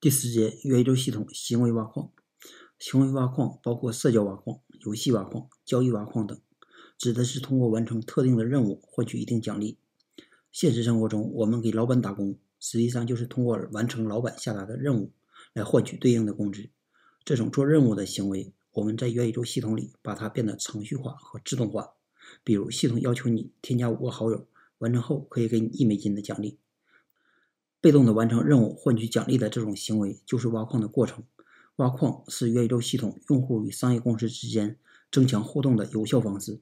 第四节元宇宙系统行为挖矿。行为挖矿包括社交挖矿、游戏挖矿、交易挖矿等，指的是通过完成特定的任务获取一定奖励。现实生活中，我们给老板打工，实际上就是通过完成老板下达的任务来换取对应的工资。这种做任务的行为，我们在元宇宙系统里把它变得程序化和自动化。比如，系统要求你添加五个好友，完成后可以给你一美金的奖励。被动的完成任务换取奖励的这种行为，就是挖矿的过程。挖矿是元宇宙系统用户与商业公司之间增强互动的有效方式。